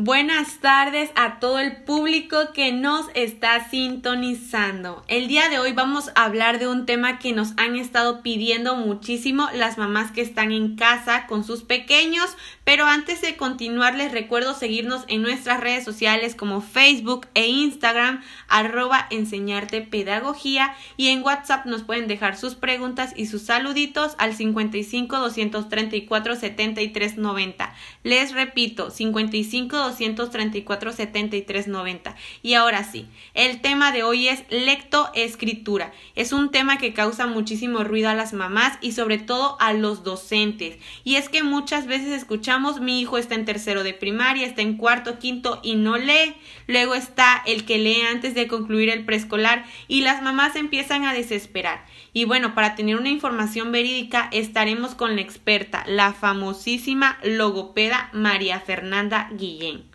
Buenas tardes a todo el público que nos está sintonizando. El día de hoy vamos a hablar de un tema que nos han estado pidiendo muchísimo las mamás que están en casa con sus pequeños, pero antes de continuar les recuerdo seguirnos en nuestras redes sociales como Facebook e Instagram arroba enseñarte pedagogía y en WhatsApp nos pueden dejar sus preguntas y sus saluditos al 55 234 73 90. Les repito, 55 234 73 90. Y ahora sí, el tema de hoy es lectoescritura. Es un tema que causa muchísimo ruido a las mamás y sobre todo a los docentes. Y es que muchas veces escuchamos mi hijo está en tercero de primaria, está en cuarto, quinto y no lee. Luego está el que lee antes de concluir el preescolar y las mamás empiezan a desesperar. Y bueno, para tener una información verídica estaremos con la experta, la famosísima logopeda María Fernanda Guillén.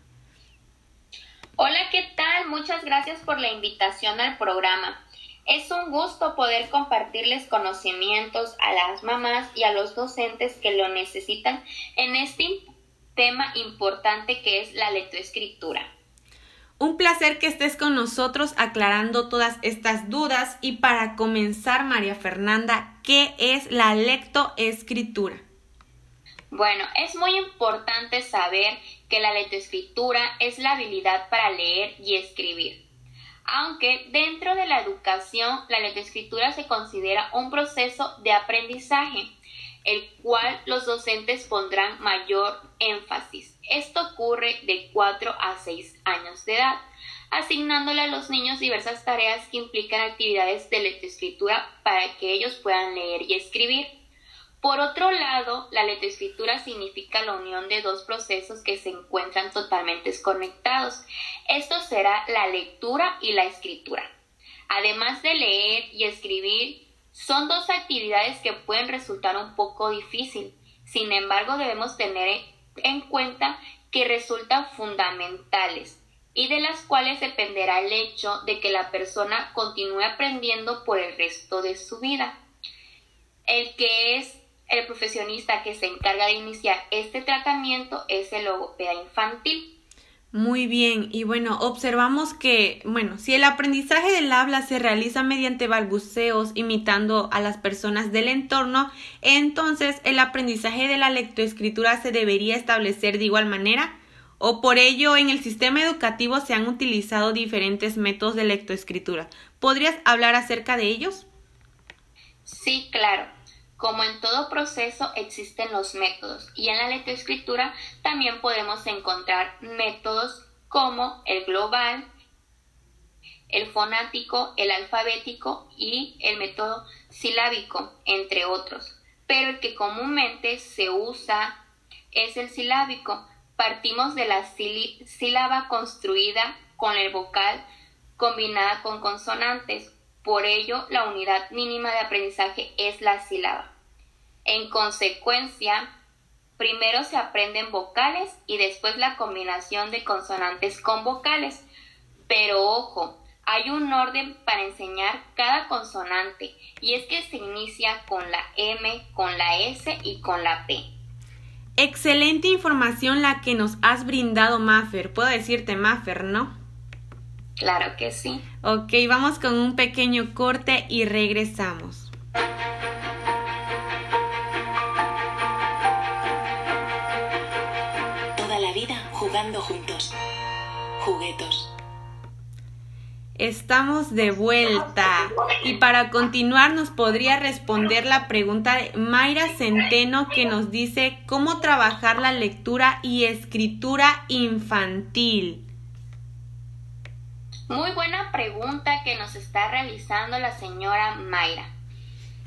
Hola, ¿qué tal? Muchas gracias por la invitación al programa. Es un gusto poder compartirles conocimientos a las mamás y a los docentes que lo necesitan en este tema importante que es la lectoescritura. Un placer que estés con nosotros aclarando todas estas dudas y para comenzar, María Fernanda, ¿qué es la lectoescritura? Bueno, es muy importante saber que la lectoescritura es la habilidad para leer y escribir. Aunque dentro de la educación la lectoescritura se considera un proceso de aprendizaje, el cual los docentes pondrán mayor énfasis. Esto ocurre de 4 a 6 años de edad, asignándole a los niños diversas tareas que implican actividades de lectoescritura para que ellos puedan leer y escribir. Por otro lado, la lectoescritura significa la unión de dos procesos que se encuentran totalmente desconectados. Esto será la lectura y la escritura. Además de leer y escribir, son dos actividades que pueden resultar un poco difícil. Sin embargo, debemos tener en cuenta que resultan fundamentales y de las cuales dependerá el hecho de que la persona continúe aprendiendo por el resto de su vida. El que es el profesionista que se encarga de iniciar este tratamiento es el logopeda infantil. Muy bien, y bueno, observamos que, bueno, si el aprendizaje del habla se realiza mediante balbuceos imitando a las personas del entorno, entonces el aprendizaje de la lectoescritura se debería establecer de igual manera, o por ello en el sistema educativo se han utilizado diferentes métodos de lectoescritura. ¿Podrías hablar acerca de ellos? Sí, claro. Como en todo proceso existen los métodos y en la lectoescritura también podemos encontrar métodos como el global, el fonático, el alfabético y el método silábico, entre otros. Pero el que comúnmente se usa es el silábico. Partimos de la sílaba construida con el vocal combinada con consonantes. Por ello, la unidad mínima de aprendizaje es la sílaba. En consecuencia, primero se aprenden vocales y después la combinación de consonantes con vocales. Pero ojo, hay un orden para enseñar cada consonante y es que se inicia con la M, con la S y con la P. Excelente información la que nos has brindado, Maffer. Puedo decirte Maffer, ¿no? Claro que sí. Ok, vamos con un pequeño corte y regresamos. Juntos. Juguetos. Estamos de vuelta y para continuar nos podría responder la pregunta de Mayra Centeno que nos dice cómo trabajar la lectura y escritura infantil. Muy buena pregunta que nos está realizando la señora Mayra.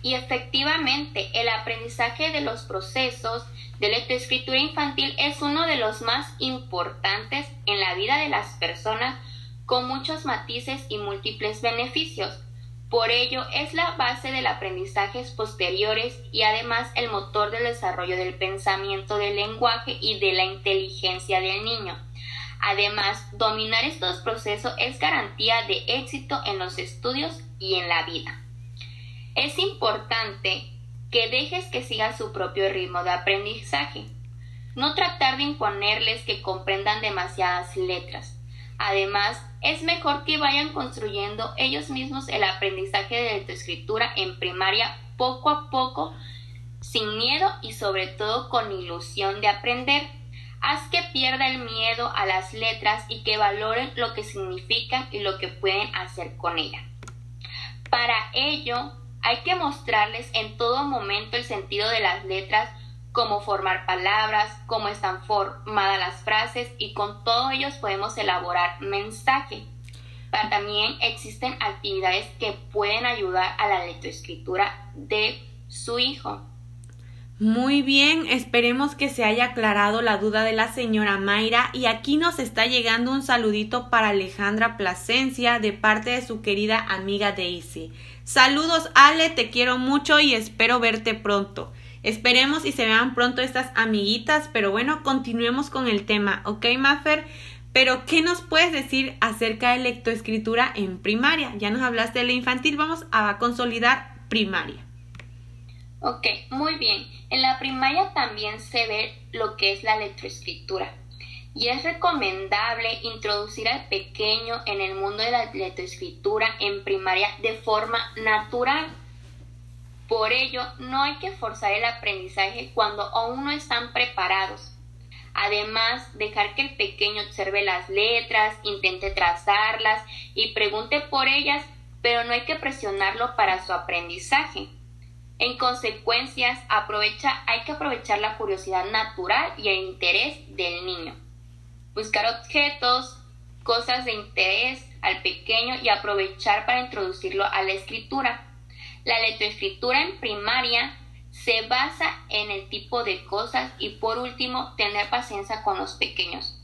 Y efectivamente, el aprendizaje de los procesos de lectoescritura infantil es uno de los más importantes en la vida de las personas con muchos matices y múltiples beneficios. Por ello es la base del aprendizaje posteriores y además el motor del desarrollo del pensamiento del lenguaje y de la inteligencia del niño. Además, dominar estos procesos es garantía de éxito en los estudios y en la vida. Es importante que dejes que siga su propio ritmo de aprendizaje. No tratar de imponerles que comprendan demasiadas letras. Además, es mejor que vayan construyendo ellos mismos el aprendizaje de lectoescritura en primaria poco a poco, sin miedo y sobre todo con ilusión de aprender. Haz que pierda el miedo a las letras y que valoren lo que significan y lo que pueden hacer con ellas. Para ello, hay que mostrarles en todo momento el sentido de las letras, cómo formar palabras, cómo están formadas las frases y con todo ellos podemos elaborar mensaje. Pero también existen actividades que pueden ayudar a la lectoescritura de su hijo. Muy bien, esperemos que se haya aclarado la duda de la señora Mayra y aquí nos está llegando un saludito para Alejandra Plasencia de parte de su querida amiga Daisy. Saludos Ale, te quiero mucho y espero verte pronto. Esperemos y se vean pronto estas amiguitas, pero bueno, continuemos con el tema, ¿ok, Maffer? Pero, ¿qué nos puedes decir acerca de lectoescritura en primaria? Ya nos hablaste de la infantil, vamos a consolidar primaria. Ok, muy bien. En la primaria también se ve lo que es la lectoescritura. Y es recomendable introducir al pequeño en el mundo de la lectoescritura en primaria de forma natural. Por ello, no hay que forzar el aprendizaje cuando aún no están preparados. Además, dejar que el pequeño observe las letras, intente trazarlas y pregunte por ellas, pero no hay que presionarlo para su aprendizaje. En consecuencias, aprovecha, hay que aprovechar la curiosidad natural y el interés del niño. Buscar objetos, cosas de interés al pequeño y aprovechar para introducirlo a la escritura. La lectoescritura en primaria se basa en el tipo de cosas y por último tener paciencia con los pequeños.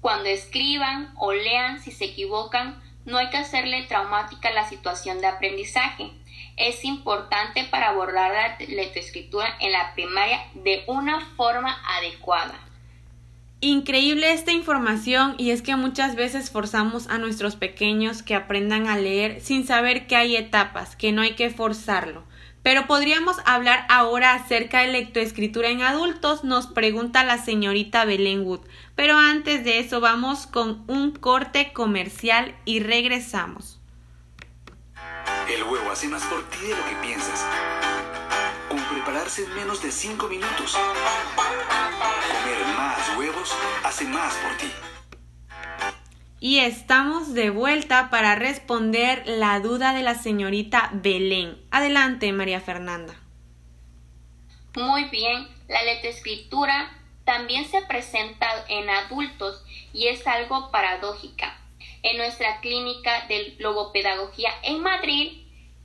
Cuando escriban o lean si se equivocan, no hay que hacerle traumática la situación de aprendizaje es importante para abordar la lectoescritura en la primaria de una forma adecuada. Increíble esta información y es que muchas veces forzamos a nuestros pequeños que aprendan a leer sin saber que hay etapas, que no hay que forzarlo. Pero podríamos hablar ahora acerca de lectoescritura en adultos, nos pregunta la señorita Belén Wood. Pero antes de eso vamos con un corte comercial y regresamos. Huevo hace más por ti de lo que piensas. Con prepararse en menos de 5 minutos. Comer más huevos hace más por ti. Y estamos de vuelta para responder la duda de la señorita Belén. Adelante, María Fernanda. Muy bien, la lectoescritura también se presenta en adultos y es algo paradójica en nuestra clínica de logopedagogía en Madrid,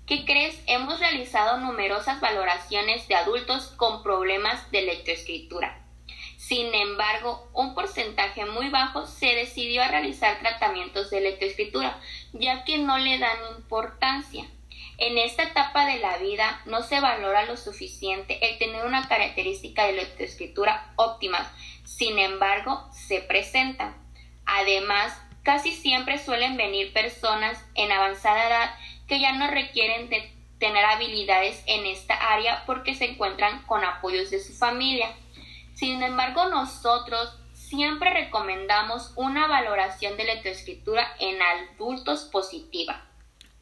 ¿qué crees? Hemos realizado numerosas valoraciones de adultos con problemas de lectoescritura. Sin embargo, un porcentaje muy bajo se decidió a realizar tratamientos de lectoescritura, ya que no le dan importancia. En esta etapa de la vida no se valora lo suficiente el tener una característica de lectoescritura óptima. Sin embargo, se presentan. Además, Casi siempre suelen venir personas en avanzada edad que ya no requieren de tener habilidades en esta área porque se encuentran con apoyos de su familia. Sin embargo, nosotros siempre recomendamos una valoración de lectoescritura en adultos positiva.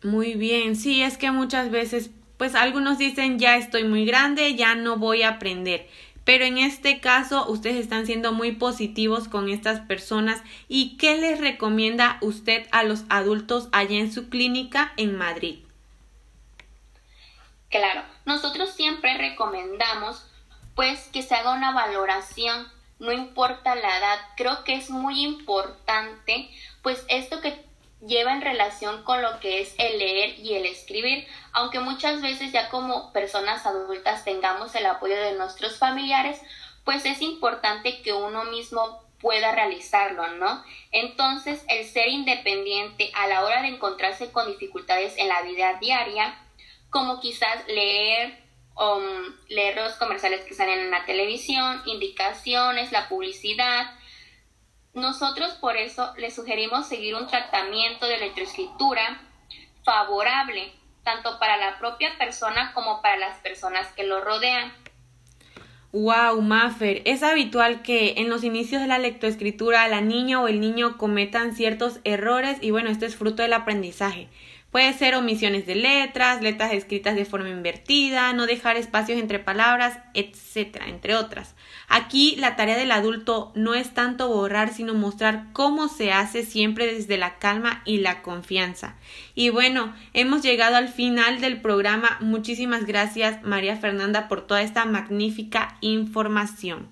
Muy bien, sí, es que muchas veces, pues algunos dicen ya estoy muy grande, ya no voy a aprender. Pero en este caso, ustedes están siendo muy positivos con estas personas. ¿Y qué les recomienda usted a los adultos allá en su clínica en Madrid? Claro, nosotros siempre recomendamos pues que se haga una valoración, no importa la edad. Creo que es muy importante pues esto que lleva en relación con lo que es el escribir, aunque muchas veces ya como personas adultas tengamos el apoyo de nuestros familiares, pues es importante que uno mismo pueda realizarlo, ¿no? Entonces, el ser independiente a la hora de encontrarse con dificultades en la vida diaria, como quizás leer, um, leer los comerciales que salen en la televisión, indicaciones, la publicidad, nosotros por eso le sugerimos seguir un tratamiento de electroescritura favorable, tanto para la propia persona como para las personas que lo rodean. Wow, Maffer, es habitual que en los inicios de la lectoescritura la niña o el niño cometan ciertos errores y bueno, esto es fruto del aprendizaje. Puede ser omisiones de letras, letras escritas de forma invertida, no dejar espacios entre palabras, etcétera, entre otras. Aquí la tarea del adulto no es tanto borrar, sino mostrar cómo se hace siempre desde la calma y la confianza. Y bueno, hemos llegado al final del programa. Muchísimas gracias, María Fernanda, por toda esta magnífica información.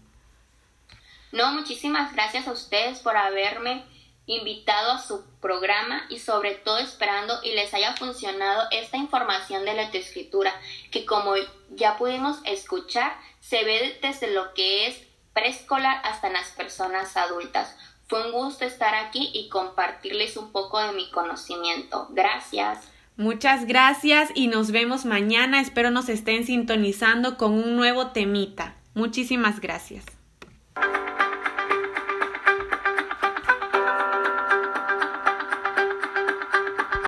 No, muchísimas gracias a ustedes por haberme invitado a su programa y sobre todo esperando y les haya funcionado esta información de la escritura que como ya pudimos escuchar se ve desde lo que es preescolar hasta las personas adultas. Fue un gusto estar aquí y compartirles un poco de mi conocimiento. Gracias. Muchas gracias y nos vemos mañana. Espero nos estén sintonizando con un nuevo temita. Muchísimas gracias.